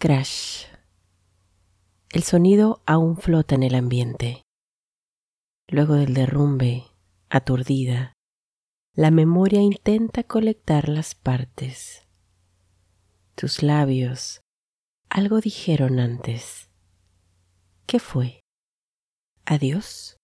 Crash. El sonido aún flota en el ambiente. Luego del derrumbe, aturdida, la memoria intenta colectar las partes. Tus labios algo dijeron antes. ¿Qué fue? ¿Adiós?